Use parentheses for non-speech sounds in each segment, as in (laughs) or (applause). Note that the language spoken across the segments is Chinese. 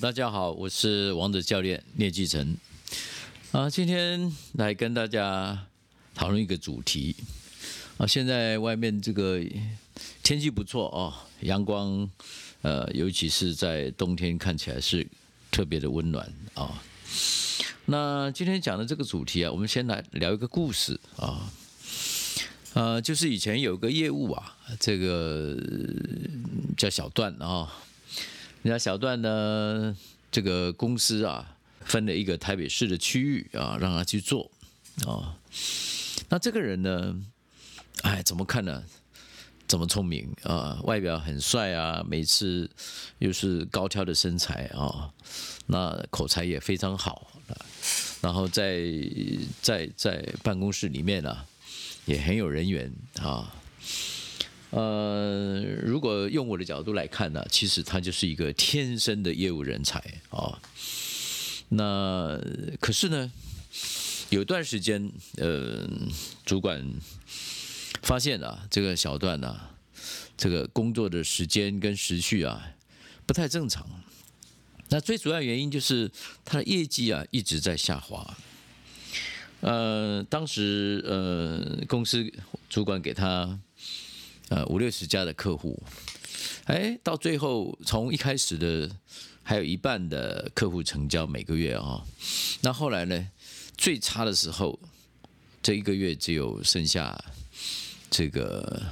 大家好，我是王者教练聂继成。啊，今天来跟大家讨论一个主题。啊，现在外面这个天气不错哦，阳光，呃，尤其是在冬天看起来是特别的温暖啊。那今天讲的这个主题啊，我们先来聊一个故事啊。呃，就是以前有个业务啊，这个叫小段啊。家小段呢，这个公司啊，分了一个台北市的区域啊，让他去做啊。那这个人呢，哎，怎么看呢？怎么聪明啊？外表很帅啊，每次又是高挑的身材啊，那口才也非常好。然后在在在办公室里面呢。也很有人缘啊，呃，用我的角度来看呢，其实他就是一个天生的业务人才啊。那可是呢，有段时间，呃，主管发现啊，这个小段呢，这个工作的时间跟时序啊不太正常。那最主要原因就是他的业绩啊一直在下滑。呃，当时呃，公司主管给他呃五六十家的客户，哎，到最后从一开始的还有一半的客户成交每个月啊，那后来呢，最差的时候，这一个月只有剩下这个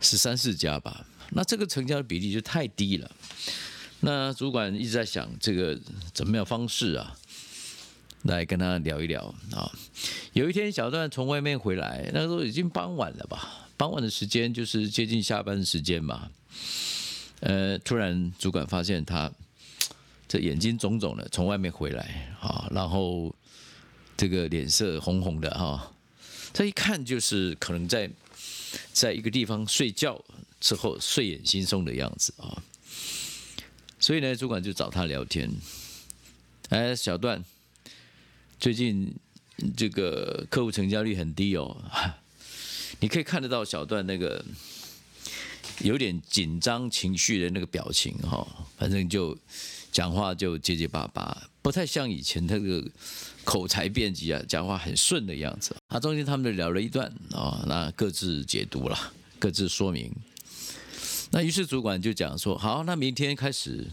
十三四家吧，那这个成交的比例就太低了。那主管一直在想这个怎么样方式啊？来跟他聊一聊啊！有一天，小段从外面回来，那时候已经傍晚了吧？傍晚的时间就是接近下班时间嘛。呃，突然主管发现他这眼睛肿肿的，从外面回来啊，然后这个脸色红红的哈。这一看就是可能在在一个地方睡觉之后睡眼惺忪的样子啊。所以呢，主管就找他聊天。哎，小段。最近这个客户成交率很低哦，(laughs) 你可以看得到小段那个有点紧张情绪的那个表情哈，反正就讲话就结结巴巴，不太像以前那个口才辩捷啊，讲话很顺的样子。啊，中间他们就聊了一段啊，那各自解读了，各自说明。那于是主管就讲说：好，那明天开始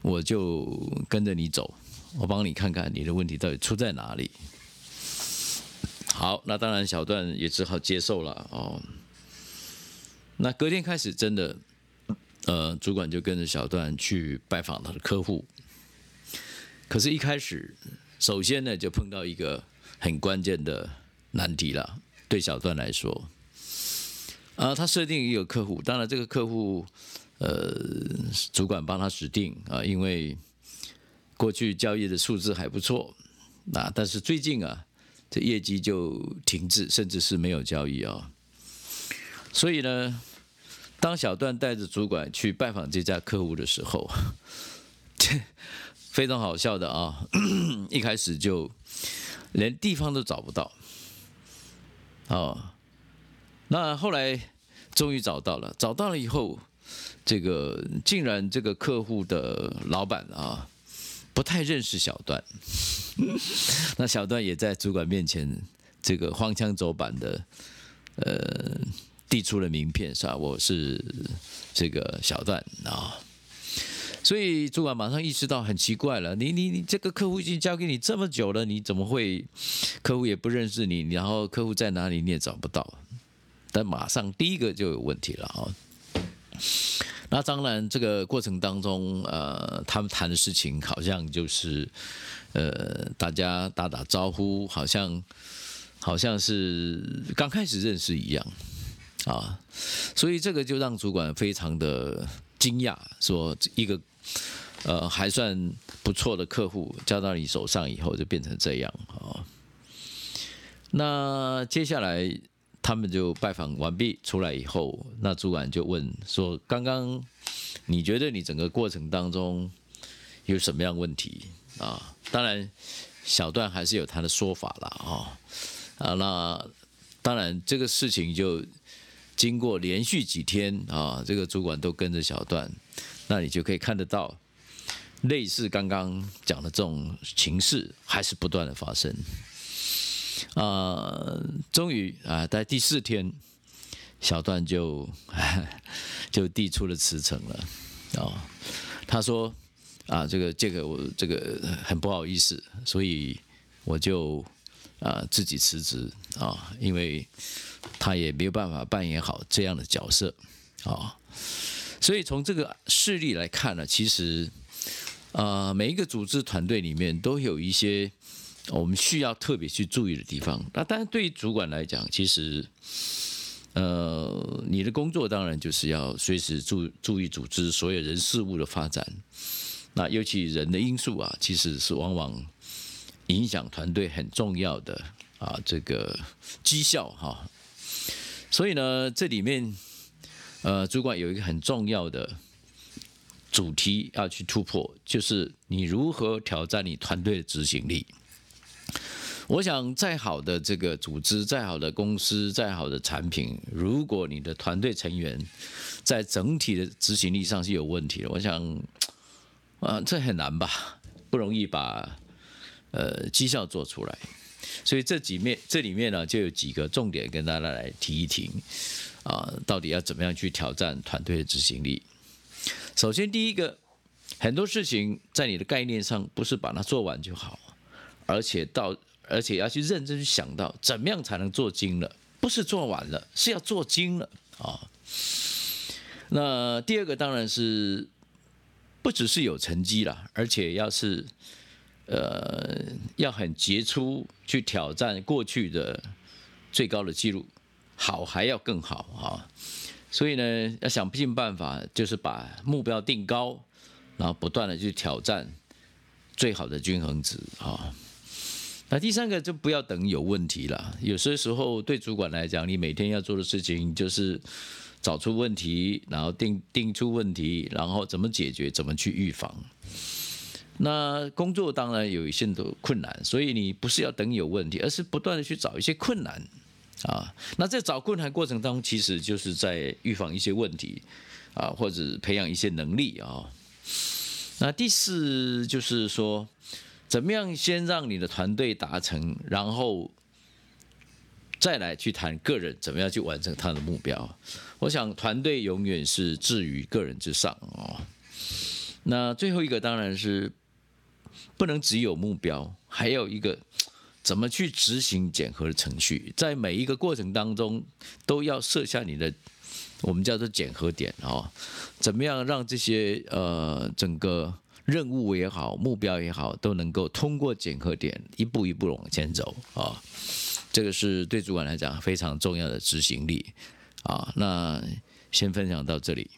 我就跟着你走。我帮你看看你的问题到底出在哪里。好，那当然小段也只好接受了哦。那隔天开始，真的，呃，主管就跟着小段去拜访他的客户。可是，一开始，首先呢，就碰到一个很关键的难题了。对小段来说，啊，他设定一个客户，当然这个客户，呃，主管帮他指定啊，因为。过去交易的数字还不错，那但是最近啊，这业绩就停滞，甚至是没有交易啊。所以呢，当小段带着主管去拜访这家客户的时候，(laughs) 非常好笑的啊！(coughs) 一开始就连地方都找不到，哦，那后来终于找到了，找到了以后，这个竟然这个客户的老板啊。不太认识小段，(laughs) 那小段也在主管面前这个荒腔走板的，呃，递出了名片，是吧？我是这个小段啊，所以主管马上意识到很奇怪了，你你你这个客户已经交给你这么久了，你怎么会客户也不认识你，然后客户在哪里你也找不到，但马上第一个就有问题了啊。那当然，这个过程当中，呃，他们谈的事情好像就是，呃，大家打打招呼，好像好像是刚开始认识一样，啊，所以这个就让主管非常的惊讶，说一个呃还算不错的客户交到你手上以后就变成这样啊。那接下来。他们就拜访完毕出来以后，那主管就问说：“刚刚你觉得你整个过程当中有什么样问题啊？”当然，小段还是有他的说法了啊。啊，那当然这个事情就经过连续几天啊，这个主管都跟着小段，那你就可以看得到类似刚刚讲的这种情势还是不断的发生。啊，终于啊，在第四天，小段就 (laughs) 就递出了辞呈了。哦，他说啊，这个这个我这个很不好意思，所以我就啊自己辞职啊，因为他也没有办法扮演好这样的角色啊。所以从这个事例来看呢，其实。啊，每一个组织团队里面都有一些我们需要特别去注意的地方。那当然，对于主管来讲，其实，呃，你的工作当然就是要随时注注意组织所有人事物的发展。那尤其人的因素啊，其实是往往影响团队很重要的啊，这个绩效哈。所以呢，这里面呃，主管有一个很重要的。主题要去突破，就是你如何挑战你团队的执行力。我想，再好的这个组织，再好的公司，再好的产品，如果你的团队成员在整体的执行力上是有问题的，我想，啊，这很难吧？不容易把呃绩效做出来。所以这几面这里面呢，就有几个重点跟大家来提一提啊，到底要怎么样去挑战团队的执行力？首先，第一个，很多事情在你的概念上不是把它做完就好，而且到而且要去认真去想到怎么样才能做精了，不是做完了，是要做精了啊。那第二个当然是不只是有成绩了，而且要是呃要很杰出去挑战过去的最高的记录，好还要更好啊。所以呢，要想尽办法，就是把目标定高，然后不断的去挑战最好的均衡值啊。那第三个就不要等有问题了。有些时候对主管来讲，你每天要做的事情就是找出问题，然后定定出问题，然后怎么解决，怎么去预防。那工作当然有一些的困难，所以你不是要等有问题，而是不断的去找一些困难。啊，那在找困难过程当中，其实就是在预防一些问题，啊，或者培养一些能力啊。那第四就是说，怎么样先让你的团队达成，然后再来去谈个人怎么样去完成他的目标。我想团队永远是置于个人之上哦。那最后一个当然是不能只有目标，还有一个。怎么去执行检核的程序？在每一个过程当中，都要设下你的我们叫做检核点哦。怎么样让这些呃整个任务也好、目标也好，都能够通过检核点一步一步往前走啊？这个是对主管来讲非常重要的执行力啊。那先分享到这里。